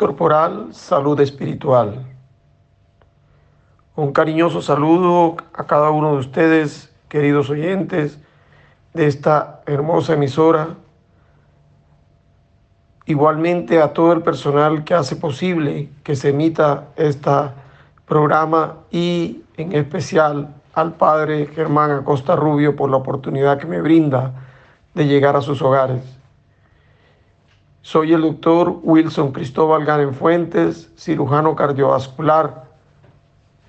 Corporal, salud espiritual. Un cariñoso saludo a cada uno de ustedes, queridos oyentes de esta hermosa emisora. Igualmente a todo el personal que hace posible que se emita este programa y en especial al padre Germán Acosta Rubio por la oportunidad que me brinda de llegar a sus hogares. Soy el doctor Wilson Cristóbal Garen Fuentes, cirujano cardiovascular,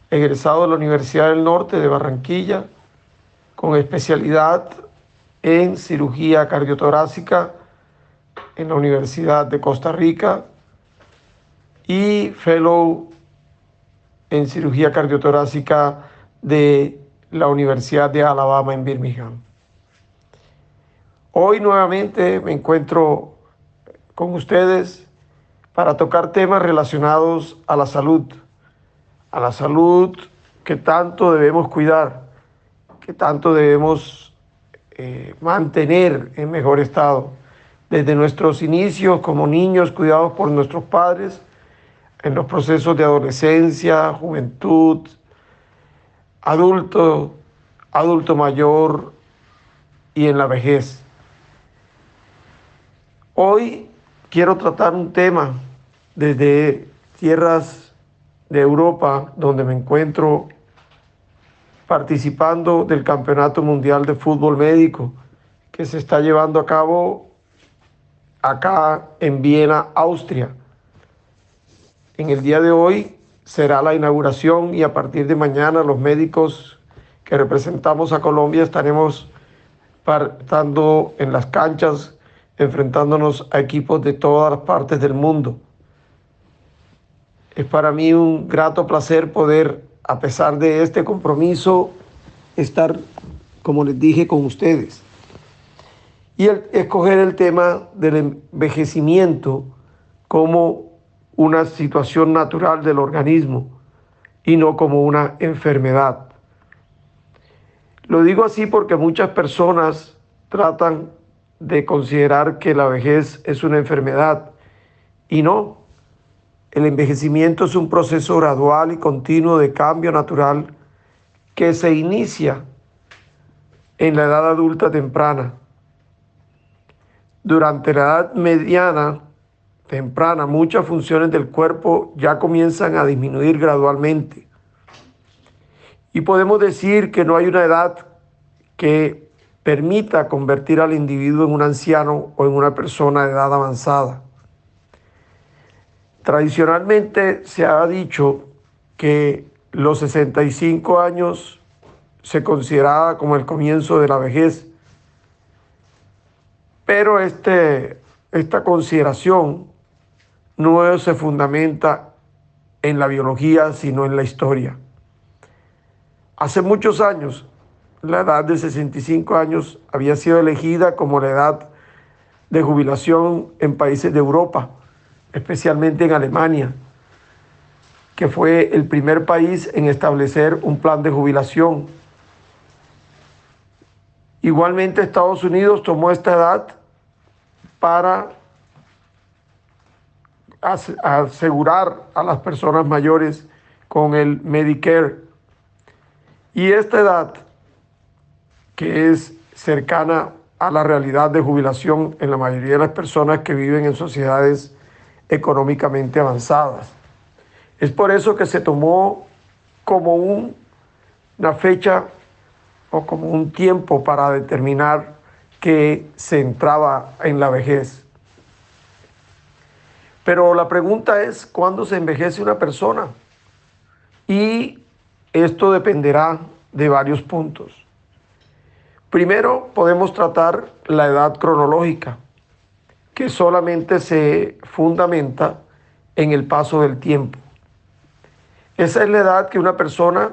egresado de la Universidad del Norte de Barranquilla, con especialidad en cirugía cardiotorácica en la Universidad de Costa Rica y fellow en cirugía cardiotorácica de la Universidad de Alabama en Birmingham. Hoy nuevamente me encuentro con ustedes para tocar temas relacionados a la salud, a la salud que tanto debemos cuidar, que tanto debemos eh, mantener en mejor estado. Desde nuestros inicios como niños cuidados por nuestros padres, en los procesos de adolescencia, juventud, adulto, adulto mayor y en la vejez. Hoy quiero tratar un tema desde tierras de Europa, donde me encuentro participando del Campeonato Mundial de Fútbol Médico que se está llevando a cabo acá en Viena, Austria. En el día de hoy será la inauguración y a partir de mañana los médicos que representamos a Colombia estaremos estando en las canchas enfrentándonos a equipos de todas las partes del mundo. Es para mí un grato placer poder, a pesar de este compromiso, estar, como les dije, con ustedes. Y escoger el tema del envejecimiento como una situación natural del organismo y no como una enfermedad. Lo digo así porque muchas personas tratan de considerar que la vejez es una enfermedad y no. El envejecimiento es un proceso gradual y continuo de cambio natural que se inicia en la edad adulta temprana. Durante la edad mediana temprana, muchas funciones del cuerpo ya comienzan a disminuir gradualmente. Y podemos decir que no hay una edad que permita convertir al individuo en un anciano o en una persona de edad avanzada. Tradicionalmente se ha dicho que los 65 años se consideraba como el comienzo de la vejez, pero este, esta consideración no se fundamenta en la biología, sino en la historia. Hace muchos años la edad de 65 años había sido elegida como la edad de jubilación en países de Europa, especialmente en Alemania, que fue el primer país en establecer un plan de jubilación. Igualmente Estados Unidos tomó esta edad para asegurar a las personas mayores con el Medicare. Y esta edad que es cercana a la realidad de jubilación en la mayoría de las personas que viven en sociedades económicamente avanzadas. Es por eso que se tomó como una fecha o como un tiempo para determinar que se entraba en la vejez. Pero la pregunta es, ¿cuándo se envejece una persona? Y esto dependerá de varios puntos. Primero podemos tratar la edad cronológica, que solamente se fundamenta en el paso del tiempo. Esa es la edad que una persona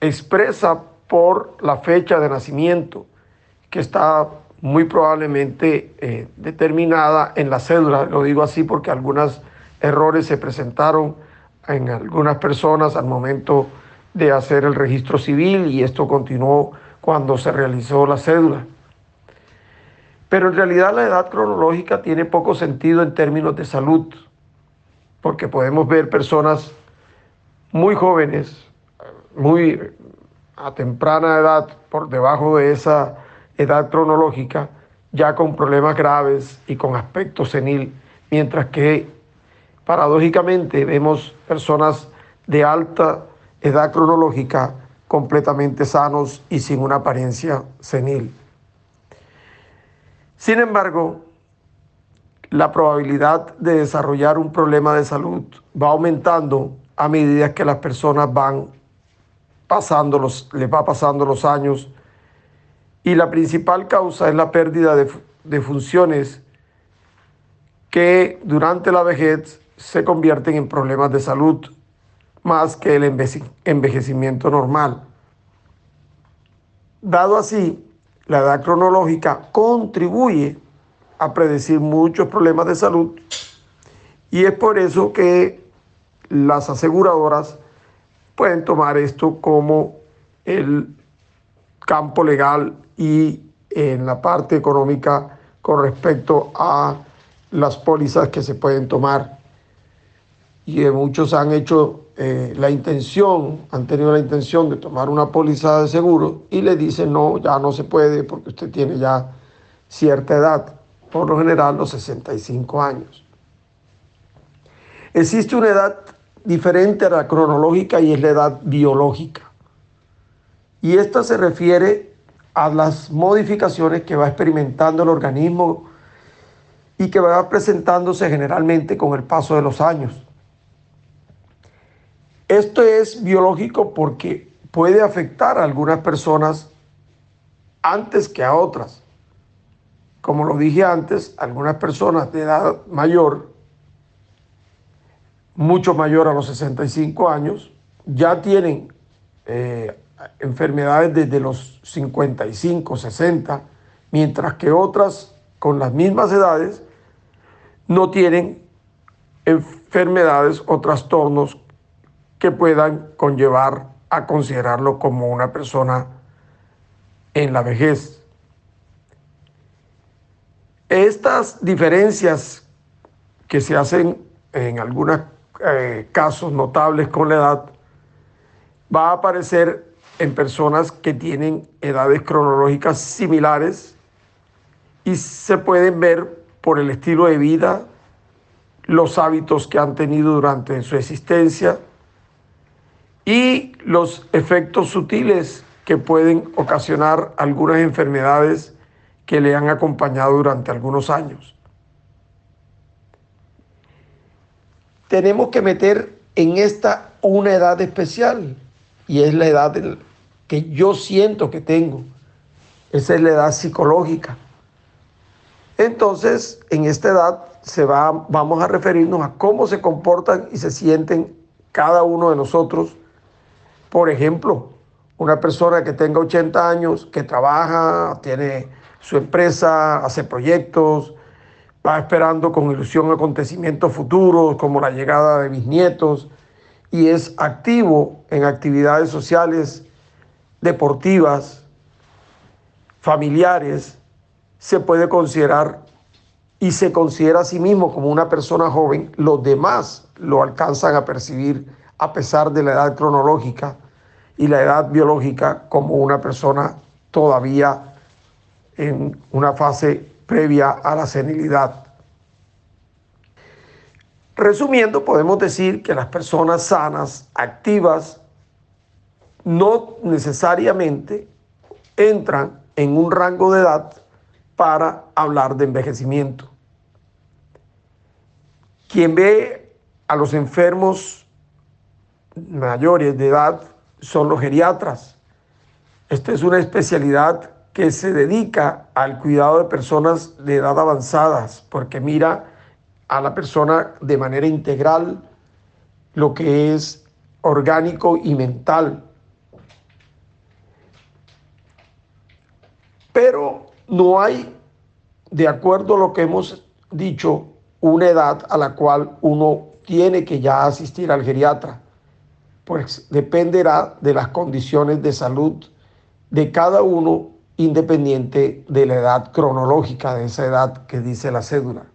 expresa por la fecha de nacimiento, que está muy probablemente eh, determinada en la cédula. Lo digo así porque algunos errores se presentaron en algunas personas al momento de hacer el registro civil y esto continuó cuando se realizó la cédula. Pero en realidad la edad cronológica tiene poco sentido en términos de salud. porque podemos ver personas muy jóvenes, muy a temprana edad, por debajo de esa edad cronológica, ya con problemas graves y con aspecto senil, mientras que paradójicamente vemos personas de alta edad cronológica completamente sanos y sin una apariencia senil. Sin embargo, la probabilidad de desarrollar un problema de salud va aumentando a medida que las personas van pasando los, les va pasando los años y la principal causa es la pérdida de, de funciones que durante la vejez se convierten en problemas de salud más que el envejecimiento normal. Dado así, la edad cronológica contribuye a predecir muchos problemas de salud y es por eso que las aseguradoras pueden tomar esto como el campo legal y en la parte económica con respecto a las pólizas que se pueden tomar. Y muchos han hecho eh, la intención, han tenido la intención de tomar una póliza de seguro y le dicen no, ya no se puede porque usted tiene ya cierta edad, por lo general los 65 años. Existe una edad diferente a la cronológica y es la edad biológica. Y esta se refiere a las modificaciones que va experimentando el organismo y que va presentándose generalmente con el paso de los años. Esto es biológico porque puede afectar a algunas personas antes que a otras. Como lo dije antes, algunas personas de edad mayor, mucho mayor a los 65 años, ya tienen eh, enfermedades desde los 55, 60, mientras que otras con las mismas edades no tienen enfermedades o trastornos que puedan conllevar a considerarlo como una persona en la vejez. Estas diferencias que se hacen en algunos eh, casos notables con la edad va a aparecer en personas que tienen edades cronológicas similares y se pueden ver por el estilo de vida, los hábitos que han tenido durante su existencia, y los efectos sutiles que pueden ocasionar algunas enfermedades que le han acompañado durante algunos años. Tenemos que meter en esta una edad especial y es la edad que yo siento que tengo. Esa es la edad psicológica. Entonces, en esta edad se va, vamos a referirnos a cómo se comportan y se sienten cada uno de nosotros por ejemplo, una persona que tenga 80 años, que trabaja, tiene su empresa, hace proyectos, va esperando con ilusión acontecimientos futuros como la llegada de mis nietos y es activo en actividades sociales, deportivas, familiares, se puede considerar y se considera a sí mismo como una persona joven, los demás lo alcanzan a percibir a pesar de la edad cronológica y la edad biológica como una persona todavía en una fase previa a la senilidad. Resumiendo, podemos decir que las personas sanas, activas, no necesariamente entran en un rango de edad para hablar de envejecimiento. Quien ve a los enfermos mayores de edad son los geriatras. Esta es una especialidad que se dedica al cuidado de personas de edad avanzadas, porque mira a la persona de manera integral, lo que es orgánico y mental. Pero no hay, de acuerdo a lo que hemos dicho, una edad a la cual uno tiene que ya asistir al geriatra pues dependerá de las condiciones de salud de cada uno independiente de la edad cronológica, de esa edad que dice la cédula.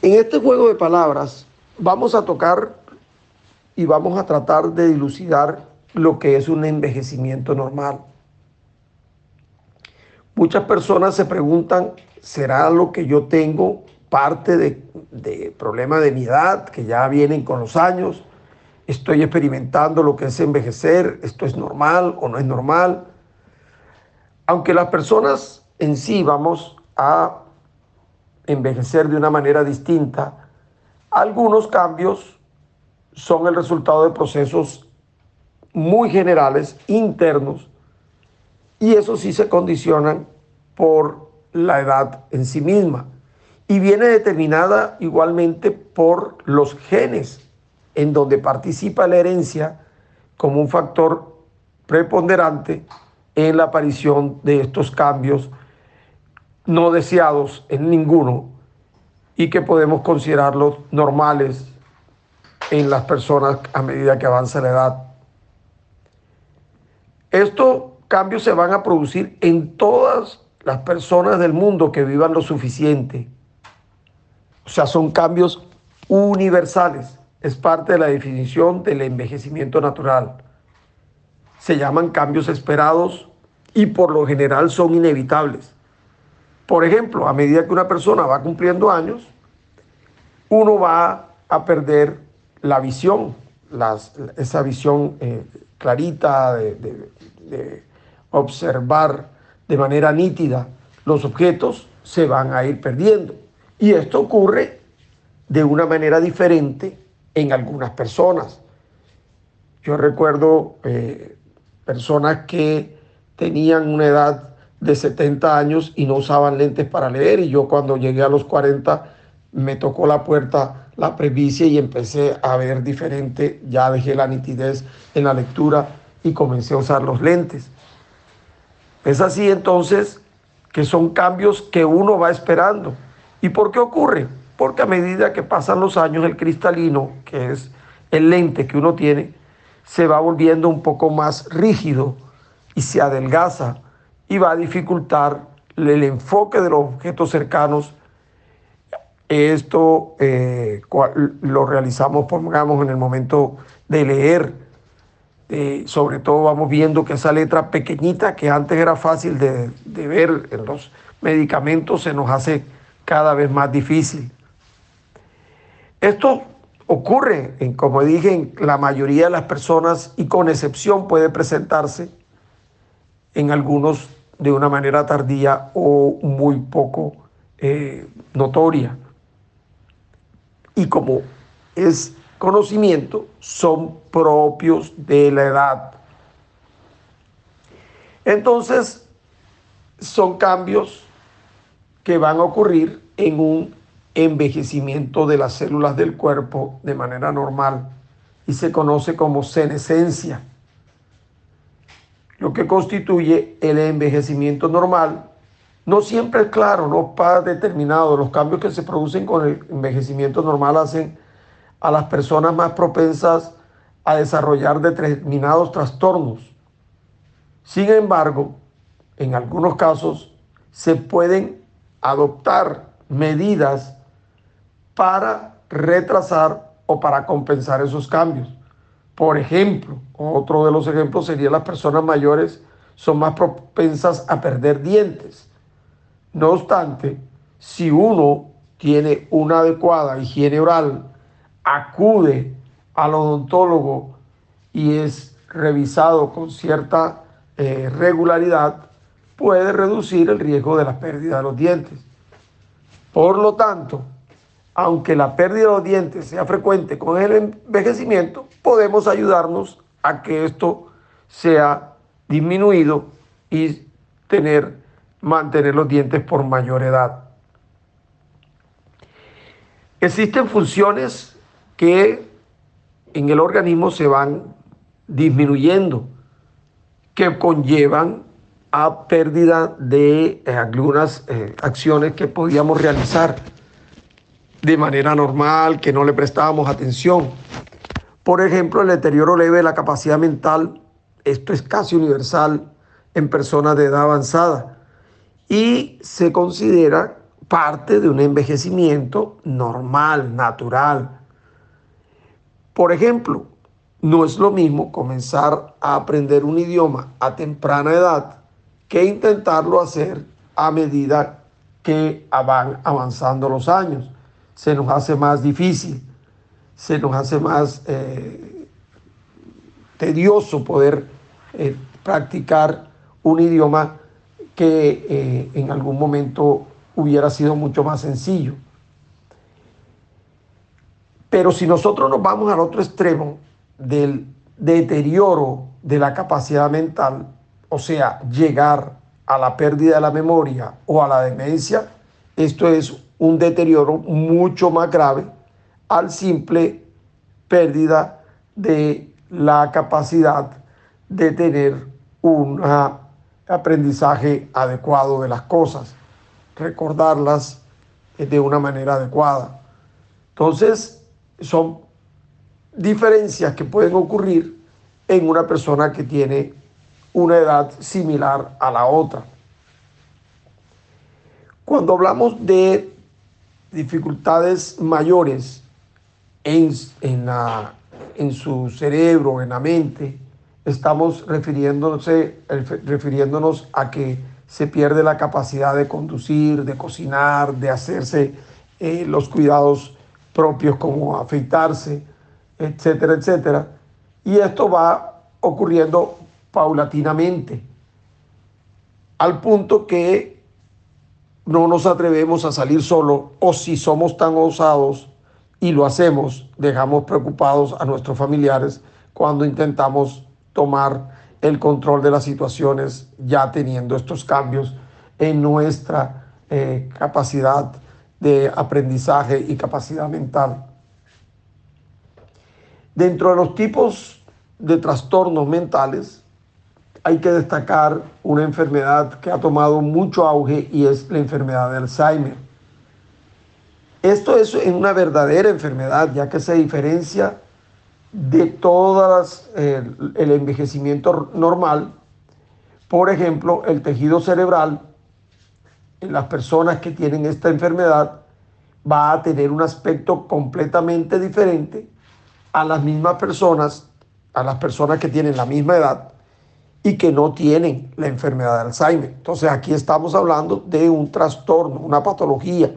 En este juego de palabras vamos a tocar y vamos a tratar de dilucidar lo que es un envejecimiento normal. Muchas personas se preguntan, ¿será lo que yo tengo parte de, de problema de mi edad, que ya vienen con los años? ¿Estoy experimentando lo que es envejecer? ¿Esto es normal o no es normal? Aunque las personas en sí vamos a envejecer de una manera distinta, algunos cambios son el resultado de procesos muy generales, internos, y eso sí se condicionan por la edad en sí misma. Y viene determinada igualmente por los genes, en donde participa la herencia como un factor preponderante en la aparición de estos cambios no deseados en ninguno y que podemos considerarlos normales en las personas a medida que avanza la edad. Estos cambios se van a producir en todas las personas del mundo que vivan lo suficiente. O sea, son cambios universales. Es parte de la definición del envejecimiento natural. Se llaman cambios esperados y por lo general son inevitables. Por ejemplo, a medida que una persona va cumpliendo años, uno va a perder la visión, esa visión eh, clarita de, observar de manera nítida los objetos, se van a ir perdiendo. Y esto ocurre de una manera diferente en algunas personas. Yo recuerdo eh, personas que tenían una edad de 70 años y no usaban lentes para leer y yo cuando llegué a los 40 me tocó la puerta la presbicia y empecé a ver diferente, ya dejé la nitidez en la lectura y comencé a usar los lentes. Es así entonces que son cambios que uno va esperando. ¿Y por qué ocurre? Porque a medida que pasan los años el cristalino, que es el lente que uno tiene, se va volviendo un poco más rígido y se adelgaza y va a dificultar el enfoque de los objetos cercanos. Esto eh, lo realizamos, pongamos, en el momento de leer. Eh, sobre todo vamos viendo que esa letra pequeñita que antes era fácil de, de ver en los medicamentos se nos hace cada vez más difícil. Esto ocurre, en, como dije, en la mayoría de las personas y con excepción puede presentarse en algunos de una manera tardía o muy poco eh, notoria. Y como es conocimiento, son propios de la edad. Entonces, son cambios que van a ocurrir en un envejecimiento de las células del cuerpo de manera normal y se conoce como senescencia lo que constituye el envejecimiento normal, no siempre es claro, no está determinado. Los cambios que se producen con el envejecimiento normal hacen a las personas más propensas a desarrollar determinados trastornos. Sin embargo, en algunos casos se pueden adoptar medidas para retrasar o para compensar esos cambios. Por ejemplo, otro de los ejemplos sería las personas mayores son más propensas a perder dientes. No obstante, si uno tiene una adecuada higiene oral, acude al odontólogo y es revisado con cierta eh, regularidad, puede reducir el riesgo de la pérdida de los dientes. Por lo tanto, aunque la pérdida de los dientes sea frecuente con el envejecimiento, podemos ayudarnos a que esto sea disminuido y tener, mantener los dientes por mayor edad. Existen funciones que en el organismo se van disminuyendo, que conllevan a pérdida de eh, algunas eh, acciones que podíamos realizar de manera normal, que no le prestábamos atención. Por ejemplo, el deterioro leve de la capacidad mental, esto es casi universal en personas de edad avanzada y se considera parte de un envejecimiento normal, natural. Por ejemplo, no es lo mismo comenzar a aprender un idioma a temprana edad que intentarlo hacer a medida que van avanzando los años. Se nos hace más difícil, se nos hace más eh, tedioso poder eh, practicar un idioma que eh, en algún momento hubiera sido mucho más sencillo. Pero si nosotros nos vamos al otro extremo del deterioro de la capacidad mental, o sea, llegar a la pérdida de la memoria o a la demencia, esto es un deterioro mucho más grave al simple pérdida de la capacidad de tener un aprendizaje adecuado de las cosas, recordarlas de una manera adecuada. Entonces, son diferencias que pueden ocurrir en una persona que tiene una edad similar a la otra. Cuando hablamos de dificultades mayores en, en, la, en su cerebro, en la mente, estamos refiriéndonos, refiriéndonos a que se pierde la capacidad de conducir, de cocinar, de hacerse eh, los cuidados propios como afeitarse, etcétera, etcétera. Y esto va ocurriendo paulatinamente, al punto que no nos atrevemos a salir solo o si somos tan osados y lo hacemos, dejamos preocupados a nuestros familiares cuando intentamos tomar el control de las situaciones ya teniendo estos cambios en nuestra eh, capacidad de aprendizaje y capacidad mental. Dentro de los tipos de trastornos mentales, hay que destacar una enfermedad que ha tomado mucho auge y es la enfermedad de Alzheimer. Esto es una verdadera enfermedad, ya que se diferencia de todas eh, el envejecimiento normal. Por ejemplo, el tejido cerebral en las personas que tienen esta enfermedad va a tener un aspecto completamente diferente a las mismas personas, a las personas que tienen la misma edad y que no tienen la enfermedad de Alzheimer. Entonces aquí estamos hablando de un trastorno, una patología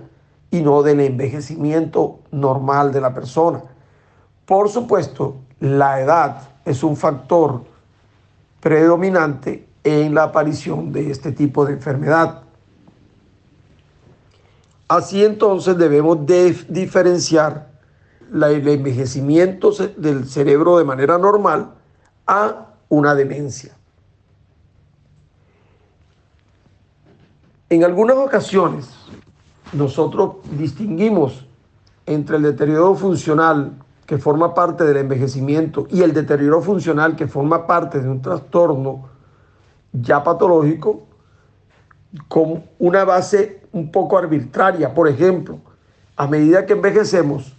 y no del envejecimiento normal de la persona. Por supuesto, la edad es un factor predominante en la aparición de este tipo de enfermedad. Así entonces debemos diferenciar el envejecimiento del cerebro de manera normal a una demencia. En algunas ocasiones nosotros distinguimos entre el deterioro funcional que forma parte del envejecimiento y el deterioro funcional que forma parte de un trastorno ya patológico con una base un poco arbitraria. Por ejemplo, a medida que envejecemos,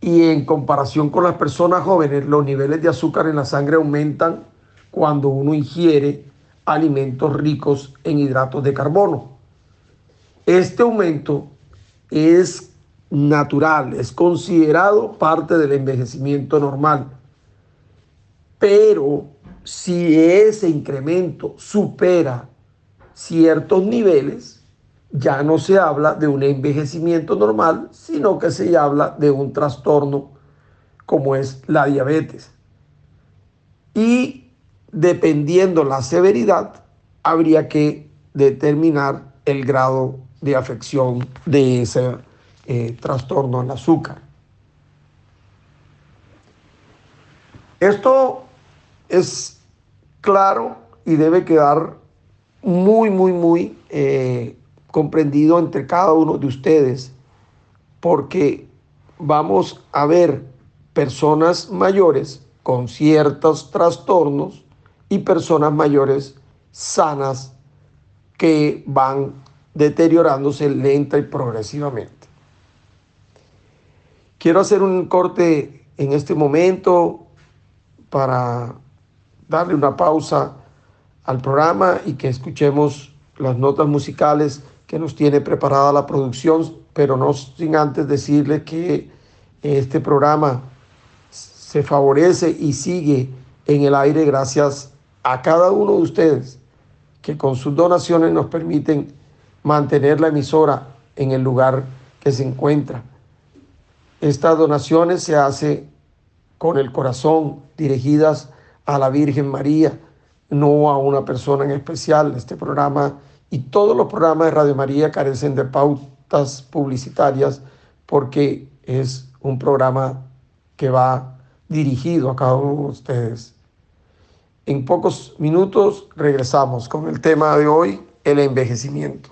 y en comparación con las personas jóvenes, los niveles de azúcar en la sangre aumentan cuando uno ingiere alimentos ricos en hidratos de carbono. Este aumento es natural, es considerado parte del envejecimiento normal. Pero si ese incremento supera ciertos niveles, ya no se habla de un envejecimiento normal, sino que se habla de un trastorno como es la diabetes. Y dependiendo la severidad, habría que determinar el grado de afección de ese eh, trastorno al azúcar. Esto es claro y debe quedar muy, muy, muy eh, comprendido entre cada uno de ustedes, porque vamos a ver personas mayores con ciertos trastornos y personas mayores sanas que van deteriorándose lenta y progresivamente. Quiero hacer un corte en este momento para darle una pausa al programa y que escuchemos las notas musicales que nos tiene preparada la producción, pero no sin antes decirle que este programa se favorece y sigue en el aire gracias a cada uno de ustedes que con sus donaciones nos permiten mantener la emisora en el lugar que se encuentra. Estas donaciones se hacen con el corazón, dirigidas a la Virgen María, no a una persona en especial. Este programa y todos los programas de Radio María carecen de pautas publicitarias porque es un programa que va dirigido a cada uno de ustedes. En pocos minutos regresamos con el tema de hoy, el envejecimiento.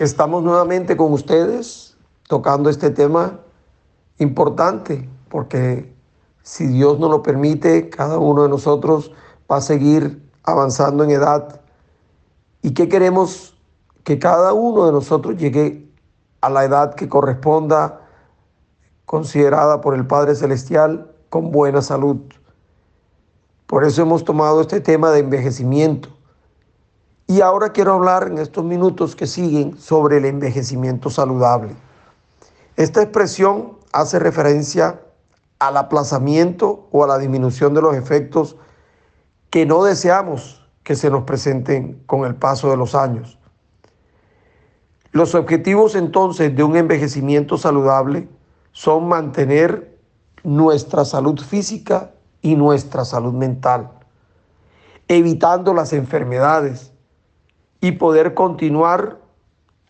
Estamos nuevamente con ustedes tocando este tema importante, porque si Dios nos lo permite, cada uno de nosotros va a seguir avanzando en edad. ¿Y qué queremos? Que cada uno de nosotros llegue a la edad que corresponda, considerada por el Padre Celestial, con buena salud. Por eso hemos tomado este tema de envejecimiento y ahora quiero hablar en estos minutos que siguen sobre el envejecimiento saludable. Esta expresión hace referencia al aplazamiento o a la disminución de los efectos que no deseamos que se nos presenten con el paso de los años. Los objetivos entonces de un envejecimiento saludable son mantener nuestra salud física y nuestra salud mental, evitando las enfermedades, y poder continuar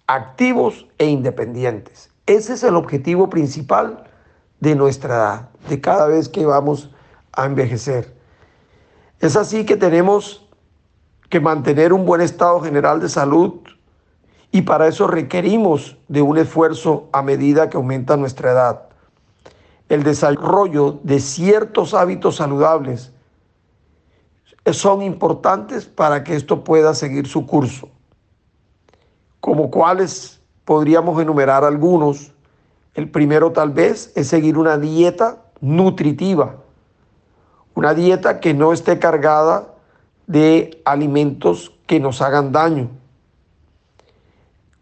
activos e independientes. Ese es el objetivo principal de nuestra edad, de cada vez que vamos a envejecer. Es así que tenemos que mantener un buen estado general de salud y para eso requerimos de un esfuerzo a medida que aumenta nuestra edad. El desarrollo de ciertos hábitos saludables son importantes para que esto pueda seguir su curso, como cuáles podríamos enumerar algunos. El primero tal vez es seguir una dieta nutritiva, una dieta que no esté cargada de alimentos que nos hagan daño,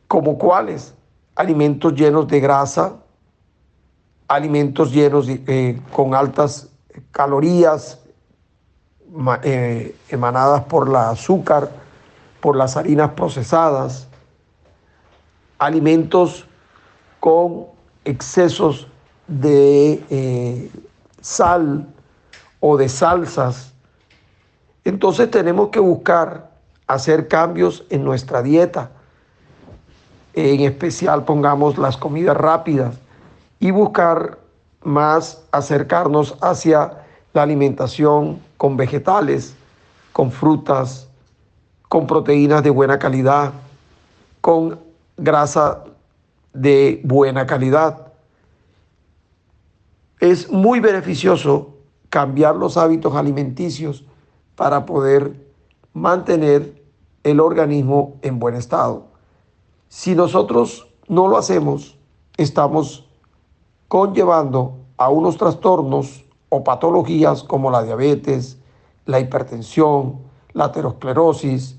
como cuáles alimentos llenos de grasa, alimentos llenos eh, con altas calorías, eh, emanadas por la azúcar, por las harinas procesadas, alimentos con excesos de eh, sal o de salsas. Entonces tenemos que buscar hacer cambios en nuestra dieta, en especial pongamos las comidas rápidas y buscar más acercarnos hacia la alimentación con vegetales, con frutas, con proteínas de buena calidad, con grasa de buena calidad. Es muy beneficioso cambiar los hábitos alimenticios para poder mantener el organismo en buen estado. Si nosotros no lo hacemos, estamos conllevando a unos trastornos o patologías como la diabetes, la hipertensión, la aterosclerosis,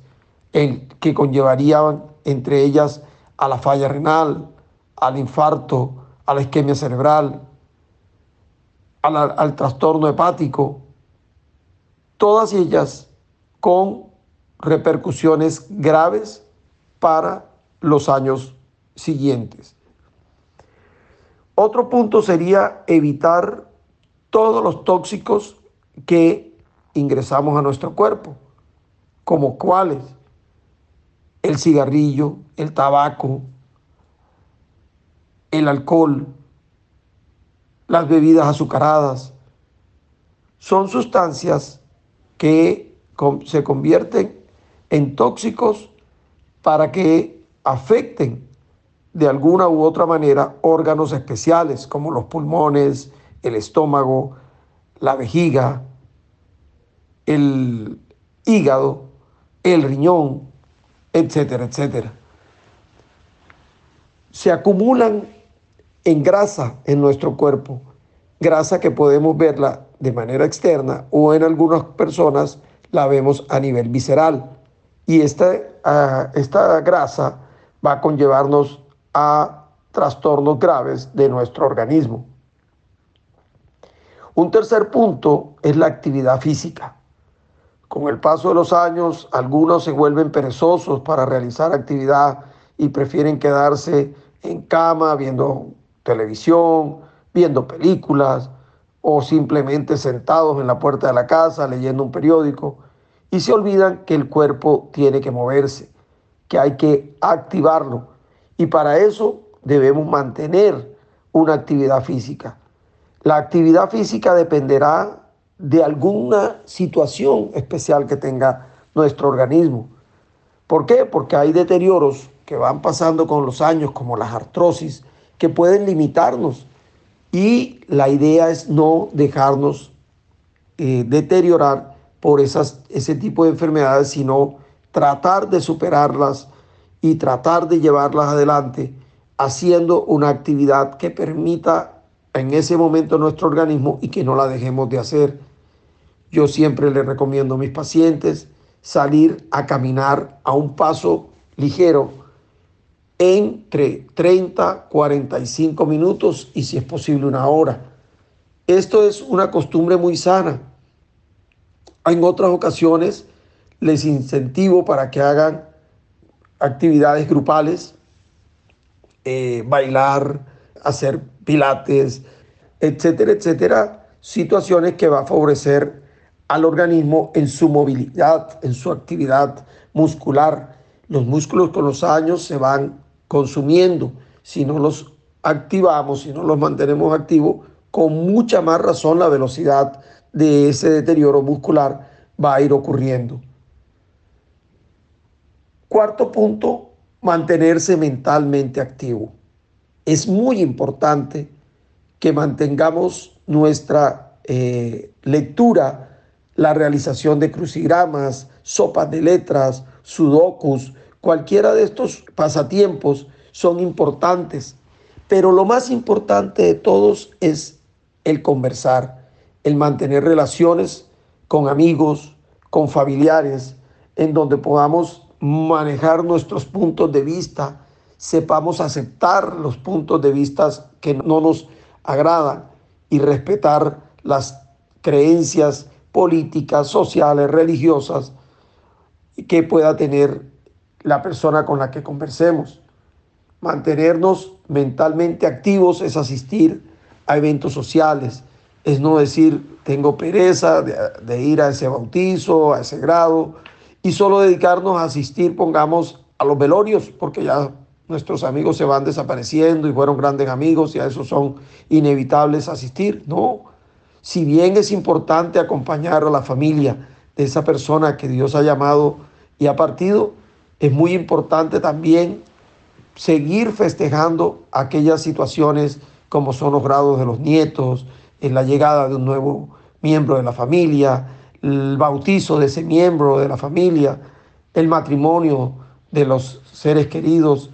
el, que conllevarían entre ellas a la falla renal, al infarto, a la isquemia cerebral, al, al trastorno hepático, todas ellas con repercusiones graves para los años siguientes. Otro punto sería evitar todos los tóxicos que ingresamos a nuestro cuerpo, como cuáles, el cigarrillo, el tabaco, el alcohol, las bebidas azucaradas. Son sustancias que se convierten en tóxicos para que afecten de alguna u otra manera órganos especiales como los pulmones, el estómago, la vejiga, el hígado, el riñón, etcétera, etcétera. Se acumulan en grasa en nuestro cuerpo, grasa que podemos verla de manera externa o en algunas personas la vemos a nivel visceral. Y esta, ah, esta grasa va a conllevarnos a trastornos graves de nuestro organismo. Un tercer punto es la actividad física. Con el paso de los años, algunos se vuelven perezosos para realizar actividad y prefieren quedarse en cama viendo televisión, viendo películas o simplemente sentados en la puerta de la casa leyendo un periódico y se olvidan que el cuerpo tiene que moverse, que hay que activarlo y para eso debemos mantener una actividad física. La actividad física dependerá de alguna situación especial que tenga nuestro organismo. ¿Por qué? Porque hay deterioros que van pasando con los años, como las artrosis, que pueden limitarnos. Y la idea es no dejarnos eh, deteriorar por esas, ese tipo de enfermedades, sino tratar de superarlas y tratar de llevarlas adelante haciendo una actividad que permita en ese momento nuestro organismo y que no la dejemos de hacer. Yo siempre le recomiendo a mis pacientes salir a caminar a un paso ligero entre 30, 45 minutos y si es posible una hora. Esto es una costumbre muy sana. En otras ocasiones les incentivo para que hagan actividades grupales, eh, bailar, hacer pilates, etcétera, etcétera, situaciones que va a favorecer al organismo en su movilidad, en su actividad muscular. Los músculos con los años se van consumiendo. Si no los activamos, si no los mantenemos activos, con mucha más razón la velocidad de ese deterioro muscular va a ir ocurriendo. Cuarto punto, mantenerse mentalmente activo. Es muy importante que mantengamos nuestra eh, lectura la realización de crucigramas, sopas de letras, sudokus, cualquiera de estos pasatiempos son importantes, pero lo más importante de todos es el conversar, el mantener relaciones con amigos, con familiares, en donde podamos manejar nuestros puntos de vista, sepamos aceptar los puntos de vista que no nos agradan y respetar las creencias políticas, sociales, religiosas que pueda tener la persona con la que conversemos. Mantenernos mentalmente activos es asistir a eventos sociales, es no decir, tengo pereza de, ir a ese bautizo, a ese grado, y solo dedicarnos a asistir, pongamos, a los velorios, porque ya nuestros amigos se van desapareciendo y fueron grandes amigos y a eso son inevitables asistir. No, si bien es importante acompañar a la familia de esa persona que Dios ha llamado y ha partido, es muy importante también seguir festejando aquellas situaciones como son los grados de los nietos, en la llegada de un nuevo miembro de la familia, el bautizo de ese miembro de la familia, el matrimonio de los seres queridos,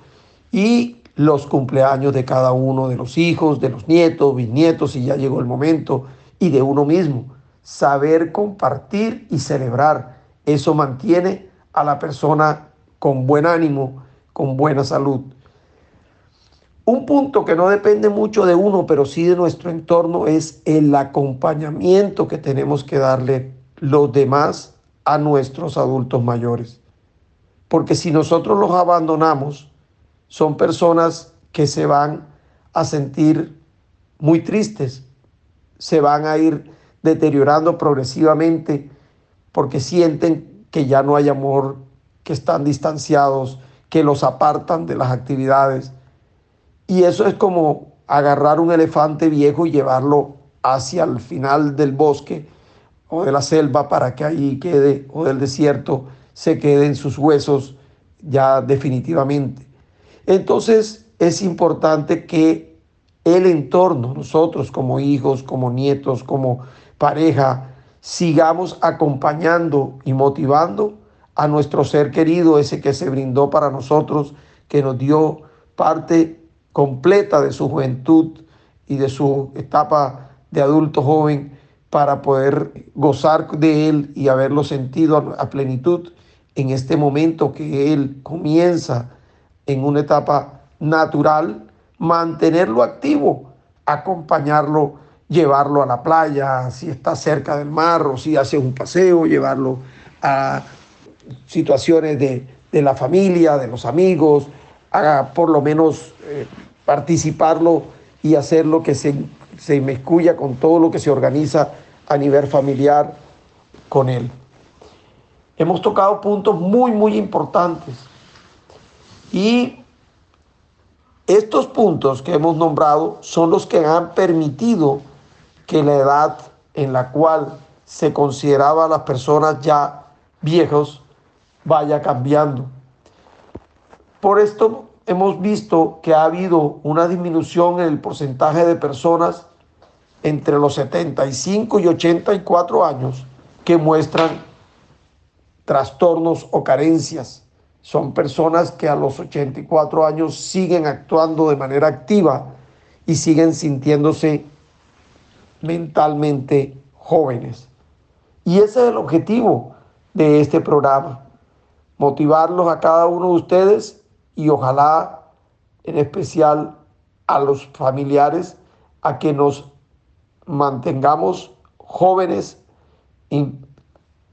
y los cumpleaños de cada uno de los hijos, de los nietos, bisnietos, si ya llegó el momento, y de uno mismo. Saber compartir y celebrar, eso mantiene a la persona con buen ánimo, con buena salud. Un punto que no depende mucho de uno, pero sí de nuestro entorno, es el acompañamiento que tenemos que darle los demás a nuestros adultos mayores. Porque si nosotros los abandonamos, son personas que se van a sentir muy tristes, se van a ir deteriorando progresivamente porque sienten que ya no hay amor, que están distanciados, que los apartan de las actividades. Y eso es como agarrar un elefante viejo y llevarlo hacia el final del bosque o de la selva para que ahí quede, o del desierto, se queden sus huesos ya definitivamente. Entonces es importante que el entorno, nosotros como hijos, como nietos, como pareja, sigamos acompañando y motivando a nuestro ser querido, ese que se brindó para nosotros, que nos dio parte completa de su juventud y de su etapa de adulto joven para poder gozar de él y haberlo sentido a plenitud en este momento que él comienza en una etapa natural, mantenerlo activo, acompañarlo, llevarlo a la playa, si está cerca del mar o si hace un paseo, llevarlo a situaciones de, la familia, de los amigos, a por lo menos eh, participarlo y hacerlo que se, se con todo lo que se organiza a nivel familiar con él. Hemos tocado puntos muy, muy importantes. Y estos puntos que hemos nombrado son los que han permitido que la edad en la cual se consideraba a las personas ya viejos vaya cambiando. Por esto hemos visto que ha habido una disminución en el porcentaje de personas entre los 75 y 84 años que muestran trastornos o carencias. Son personas que a los 84 años siguen actuando de manera activa y siguen sintiéndose mentalmente jóvenes. Y ese es el objetivo de este programa, motivarlos a cada uno de ustedes y ojalá en especial a los familiares a que nos mantengamos jóvenes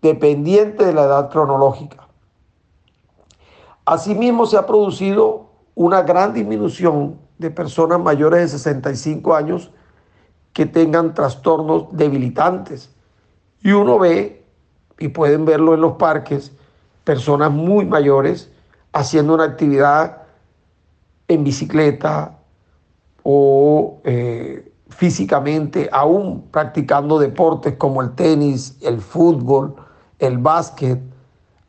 dependiente de la edad cronológica. Asimismo, se ha producido una gran disminución de personas mayores de 65 años que tengan trastornos debilitantes. Y uno ve, y pueden verlo en los parques, personas muy mayores haciendo una actividad en bicicleta o eh, físicamente, aún practicando deportes como el tenis, el fútbol, el básquet,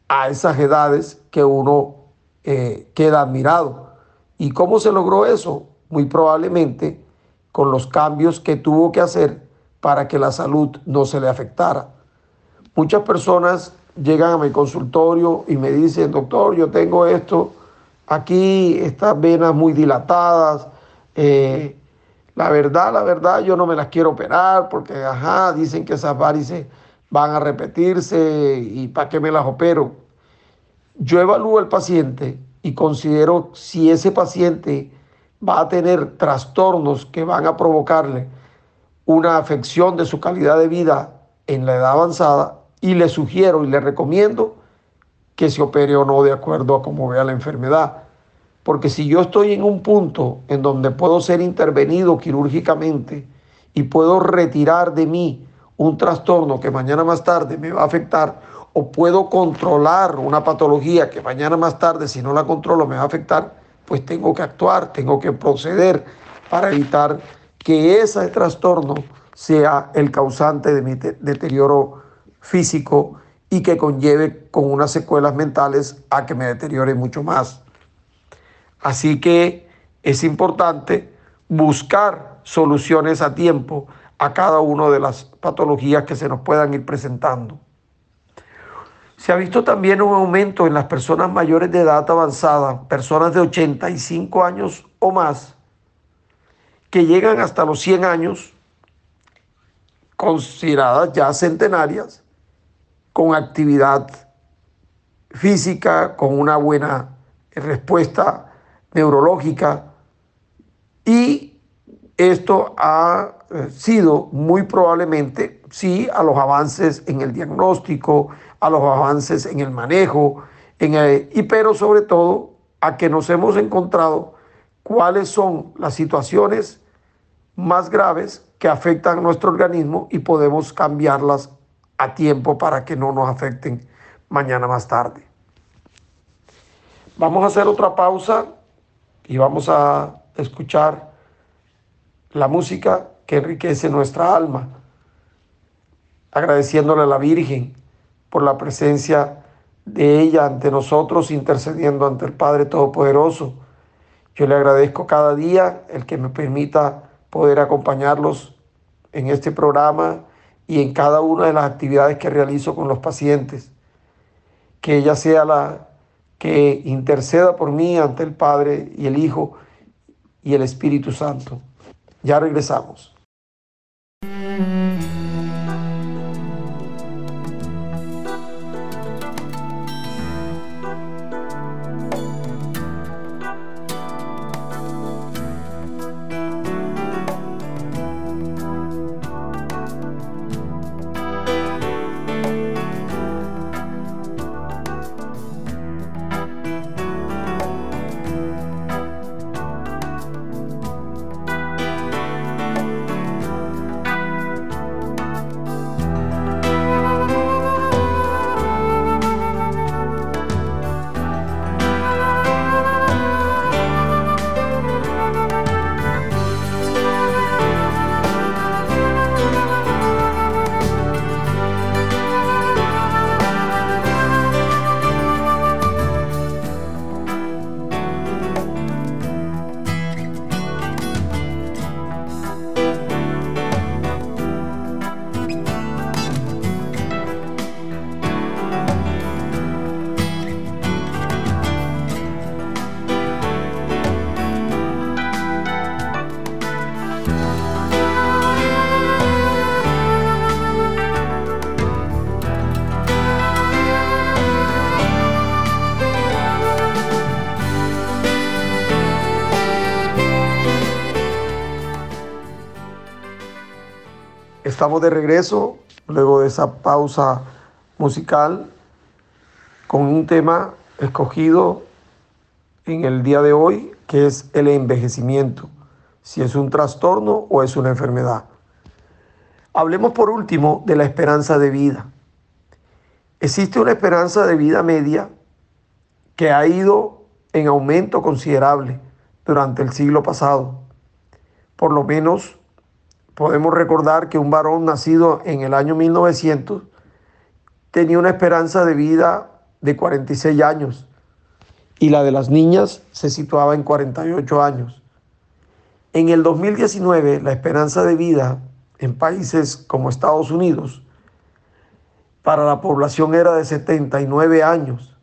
a esas edades que uno eh, queda admirado. ¿Y cómo se logró eso? Muy probablemente con los cambios que tuvo que hacer para que la salud no se le afectara. Muchas personas llegan a mi consultorio y me dicen, doctor, yo tengo esto, aquí estas venas muy dilatadas, eh, la verdad, la verdad, yo no me las quiero operar porque, ajá, dicen que esas varices van a repetirse y para qué me las opero. Yo evalúo al paciente y considero si ese paciente va a tener trastornos que van a provocarle una afección de su calidad de vida en la edad avanzada y le sugiero y le recomiendo que se opere o no de acuerdo a cómo vea la enfermedad. Porque si yo estoy en un punto en donde puedo ser intervenido quirúrgicamente y puedo retirar de mí un trastorno que mañana más tarde me va a afectar, o puedo controlar una patología que mañana más tarde, si no la controlo, me va a afectar, pues tengo que actuar, tengo que proceder para evitar que ese trastorno sea el causante de mi deterioro físico y que conlleve con unas secuelas mentales a que me deteriore mucho más. Así que es importante buscar soluciones a tiempo a cada una de las patologías que se nos puedan ir presentando. Se ha visto también un aumento en las personas mayores de edad avanzada, personas de 85 años o más, que llegan hasta los 100 años, consideradas ya centenarias, con actividad física, con una buena respuesta neurológica. Y esto ha sido muy probablemente, sí, a los avances en el diagnóstico, a los avances en el manejo, en y pero sobre todo a que nos hemos encontrado cuáles son las situaciones más graves que afectan a nuestro organismo y podemos cambiarlas a tiempo para que no nos afecten mañana más tarde. Vamos a hacer otra pausa y vamos a escuchar la música que enriquece nuestra alma, agradeciéndole a la Virgen por la presencia de ella ante nosotros, intercediendo ante el Padre Todopoderoso. Yo le agradezco cada día el que me permita poder acompañarlos en este programa y en cada una de las actividades que realizo con los pacientes. Que ella sea la que interceda por mí ante el Padre y el Hijo y el Espíritu Santo. Ya regresamos. Estamos de regreso luego de esa pausa musical con un tema escogido en el día de hoy que es el envejecimiento, si es un trastorno o es una enfermedad. Hablemos por último de la esperanza de vida. Existe una esperanza de vida media que ha ido en aumento considerable durante el siglo pasado. Por lo menos podemos recordar que un varón nacido en el año 1900 tenía una esperanza de vida de 46 años y la de las niñas se situaba en 48 años. En el 2019 la esperanza de vida en países como Estados Unidos para la población era de 79 años.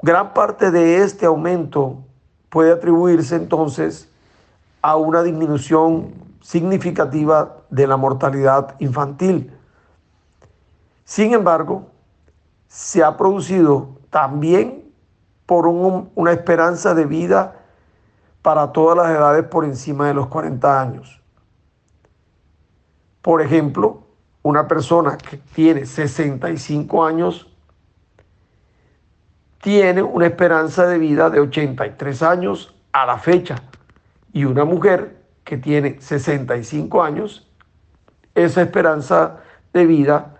Gran parte de este aumento puede atribuirse entonces a una disminución significativa de la mortalidad infantil. Sin embargo, se ha producido también por una esperanza de vida para todas las edades por encima de los 40 años. Por ejemplo, una persona que tiene 65 años tiene una esperanza de vida de 83 años a la fecha y una mujer que tiene 65 años, esa esperanza de vida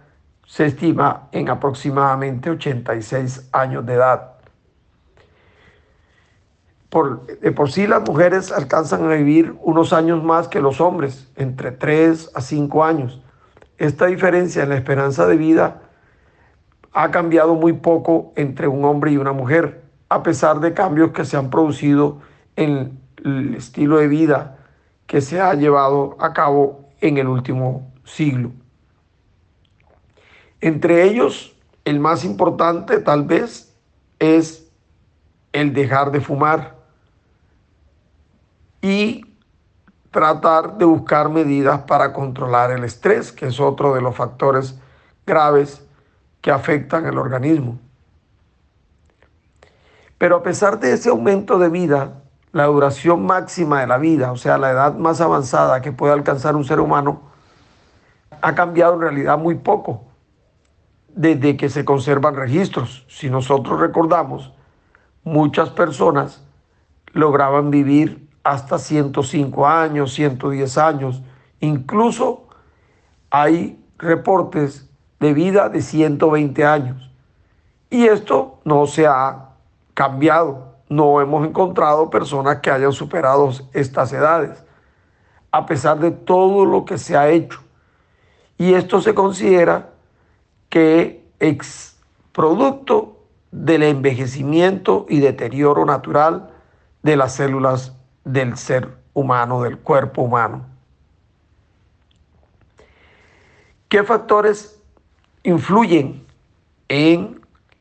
se estima en aproximadamente 86 años de edad. Por, de por sí las mujeres alcanzan a vivir unos años más que los hombres, entre 3 a 5 años. Esta diferencia en la esperanza de vida ha cambiado muy poco entre un hombre y una mujer, a pesar de cambios que se han producido en el estilo de vida que se ha llevado a cabo en el último siglo. Entre ellos, el más importante tal vez es el dejar de fumar y tratar de buscar medidas para controlar el estrés, que es otro de los factores graves que afectan el organismo. Pero a pesar de ese aumento de vida, la duración máxima de la vida, o sea, la edad más avanzada que puede alcanzar un ser humano, ha cambiado en realidad muy poco desde que se conservan registros. Si nosotros recordamos, muchas personas lograban vivir hasta 105 años, 110 años, incluso hay reportes de vida de 120 años. Y esto no se ha cambiado. No hemos encontrado personas que hayan superado estas edades, a pesar de todo lo que se ha hecho. Y esto se considera que es producto del envejecimiento y deterioro natural de las células del ser humano, del cuerpo humano. ¿Qué factores influyen en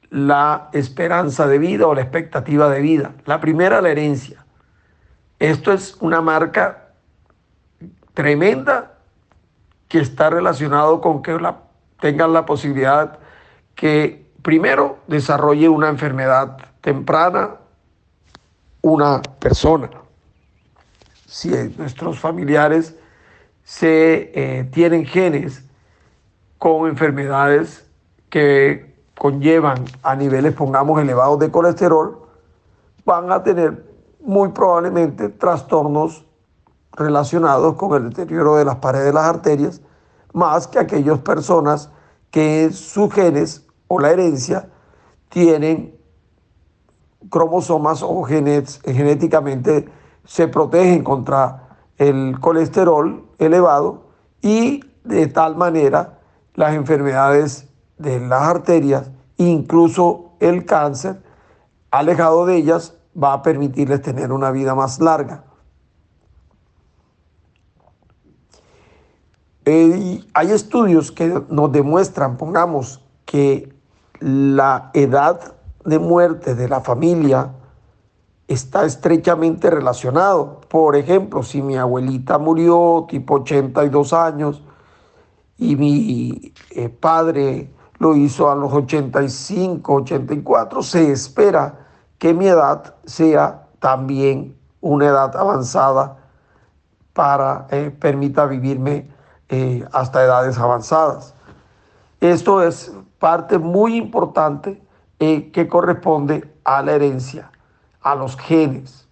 la esperanza de vida o la expectativa de vida? La primera, la herencia. Esto es una marca tremenda que está relacionado con que la, tengan la posibilidad que primero desarrolle una enfermedad temprana una persona. Si nuestros familiares se eh, tienen genes con enfermedades que conllevan a niveles, pongamos, elevados de colesterol, van a tener muy probablemente trastornos relacionados con el deterioro de las paredes de las arterias, más que aquellas personas que sus genes o la herencia tienen cromosomas o genes, genéticamente se protegen contra el colesterol elevado y de tal manera las enfermedades de las arterias, incluso el cáncer, alejado de ellas, va a permitirles tener una vida más larga. Eh, hay estudios que nos demuestran, pongamos, que la edad de muerte de la familia está estrechamente relacionado. Por ejemplo, si mi abuelita murió tipo 82 años y mi eh, padre lo hizo a los 85, 84, se espera que mi edad sea también una edad avanzada para eh, permita vivirme eh, hasta edades avanzadas. Esto es parte muy importante eh, que corresponde a la herencia, a los genes,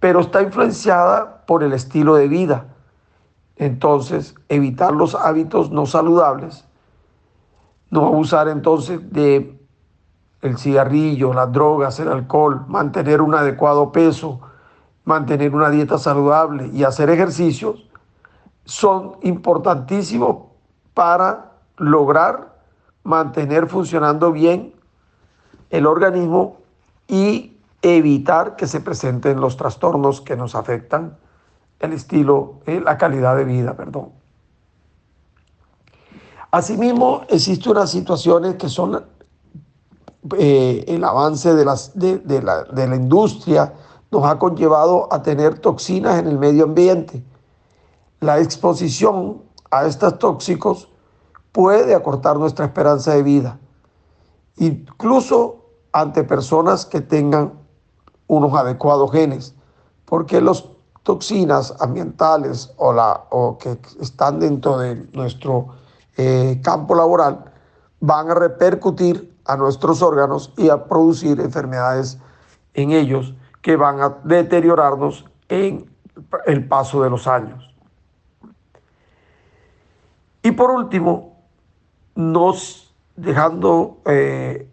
pero está influenciada por el estilo de vida. Entonces, evitar los hábitos no saludables, no abusar entonces de el cigarrillo, las drogas, el alcohol, mantener un adecuado peso, mantener una dieta saludable y hacer ejercicios son importantísimos para lograr mantener funcionando bien el organismo y evitar que se presenten los trastornos que nos afectan el estilo, eh, la calidad de vida, perdón. Asimismo, existen unas situaciones que son eh, el avance de, de, la, de la industria, nos ha conllevado a tener toxinas en el medio ambiente. La exposición a estos tóxicos puede acortar nuestra esperanza de vida, incluso ante personas que tengan unos adecuados genes, porque las toxinas ambientales o, la, o que están dentro de nuestro eh, campo laboral van a repercutir a nuestros órganos y a producir enfermedades en ellos que van a deteriorarnos en el paso de los años. Y por último, nos dejando, eh,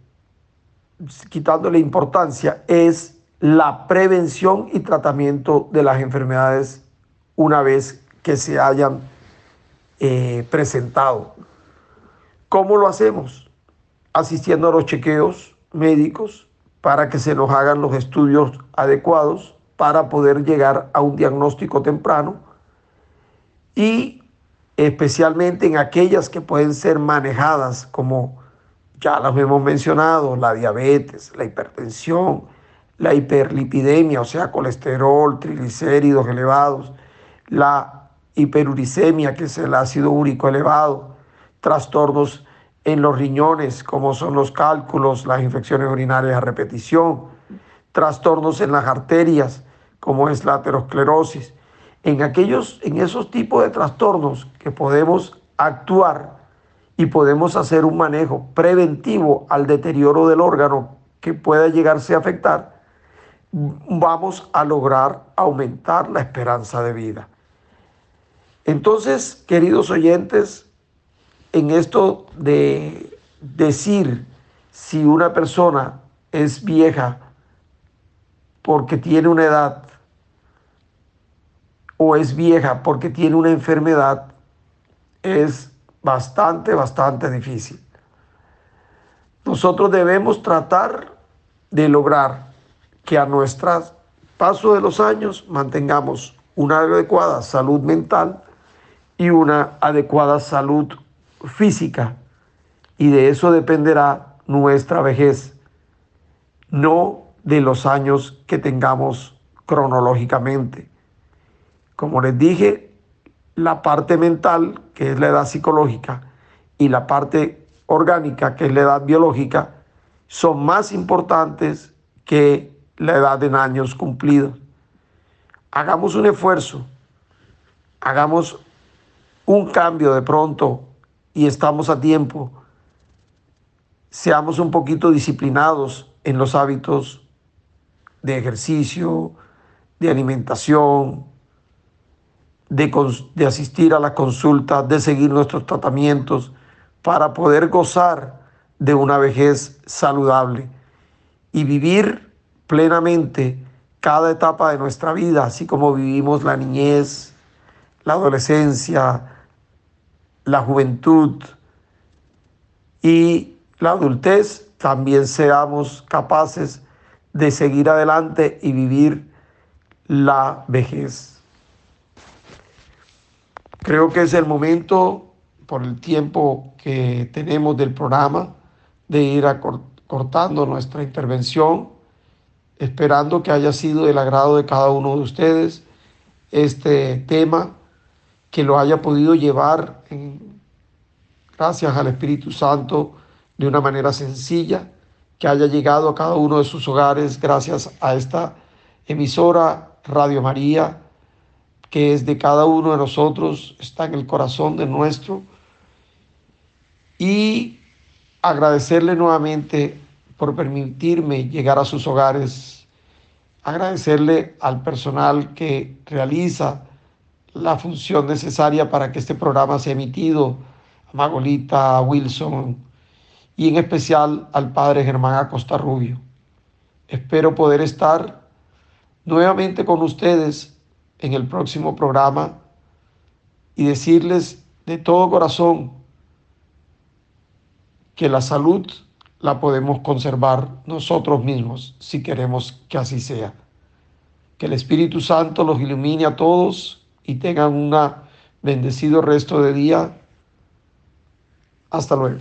quitándole importancia, es la prevención y tratamiento de las enfermedades una vez que se hayan eh, presentado. ¿Cómo lo hacemos? Asistiendo a los chequeos médicos para que se nos hagan los estudios adecuados para poder llegar a un diagnóstico temprano y especialmente en aquellas que pueden ser manejadas como ya las hemos mencionado, la diabetes, la hipertensión, la hiperlipidemia, o sea, colesterol, triglicéridos elevados, la hiperuricemia, que es el ácido úrico elevado, trastornos en los riñones, como son los cálculos, las infecciones urinarias a repetición, trastornos en las arterias, como es la aterosclerosis. En aquellos, en esos tipos de trastornos que podemos actuar y podemos hacer un manejo preventivo al deterioro del órgano que pueda llegarse a afectar, vamos a lograr aumentar la esperanza de vida. Entonces, queridos oyentes, en esto de decir si una persona es vieja porque tiene una edad o es vieja porque tiene una enfermedad, es bastante, bastante difícil. Nosotros debemos tratar de lograr que a nuestro paso de los años mantengamos una adecuada salud mental y una adecuada salud física. Y de eso dependerá nuestra vejez, no de los años que tengamos cronológicamente. Como les dije, la parte mental, que es la edad psicológica, y la parte orgánica, que es la edad biológica, son más importantes que la edad en años cumplidos. Hagamos un esfuerzo, hagamos un cambio de pronto y estamos a tiempo. Seamos un poquito disciplinados en los hábitos de ejercicio, de alimentación, de, asistir a la consulta, de seguir nuestros tratamientos para poder gozar de una vejez saludable y vivir plenamente cada etapa de nuestra vida, así como vivimos la niñez, la adolescencia, la juventud y la adultez, también seamos capaces de seguir adelante y vivir la vejez. Creo que es el momento, por el tiempo que tenemos del programa, de ir cortando nuestra intervención esperando que haya sido del agrado de cada uno de ustedes este tema, que lo haya podido llevar gracias al Espíritu Santo de una manera sencilla, que haya llegado a cada uno de sus hogares gracias a esta emisora Radio María, que es de cada uno de nosotros, está en el corazón de nuestro. Y agradecerle nuevamente por permitirme llegar a sus hogares, agradecerle al personal que realiza la función necesaria para que este programa sea emitido, a Magolita, Wilson y en especial al padre Germán Acosta Rubio. Espero poder estar nuevamente con ustedes en el próximo programa y decirles de todo corazón que la salud la podemos conservar nosotros mismos si queremos que así sea. Que el Espíritu Santo los ilumine a todos y tengan un bendecido resto de día. Hasta luego.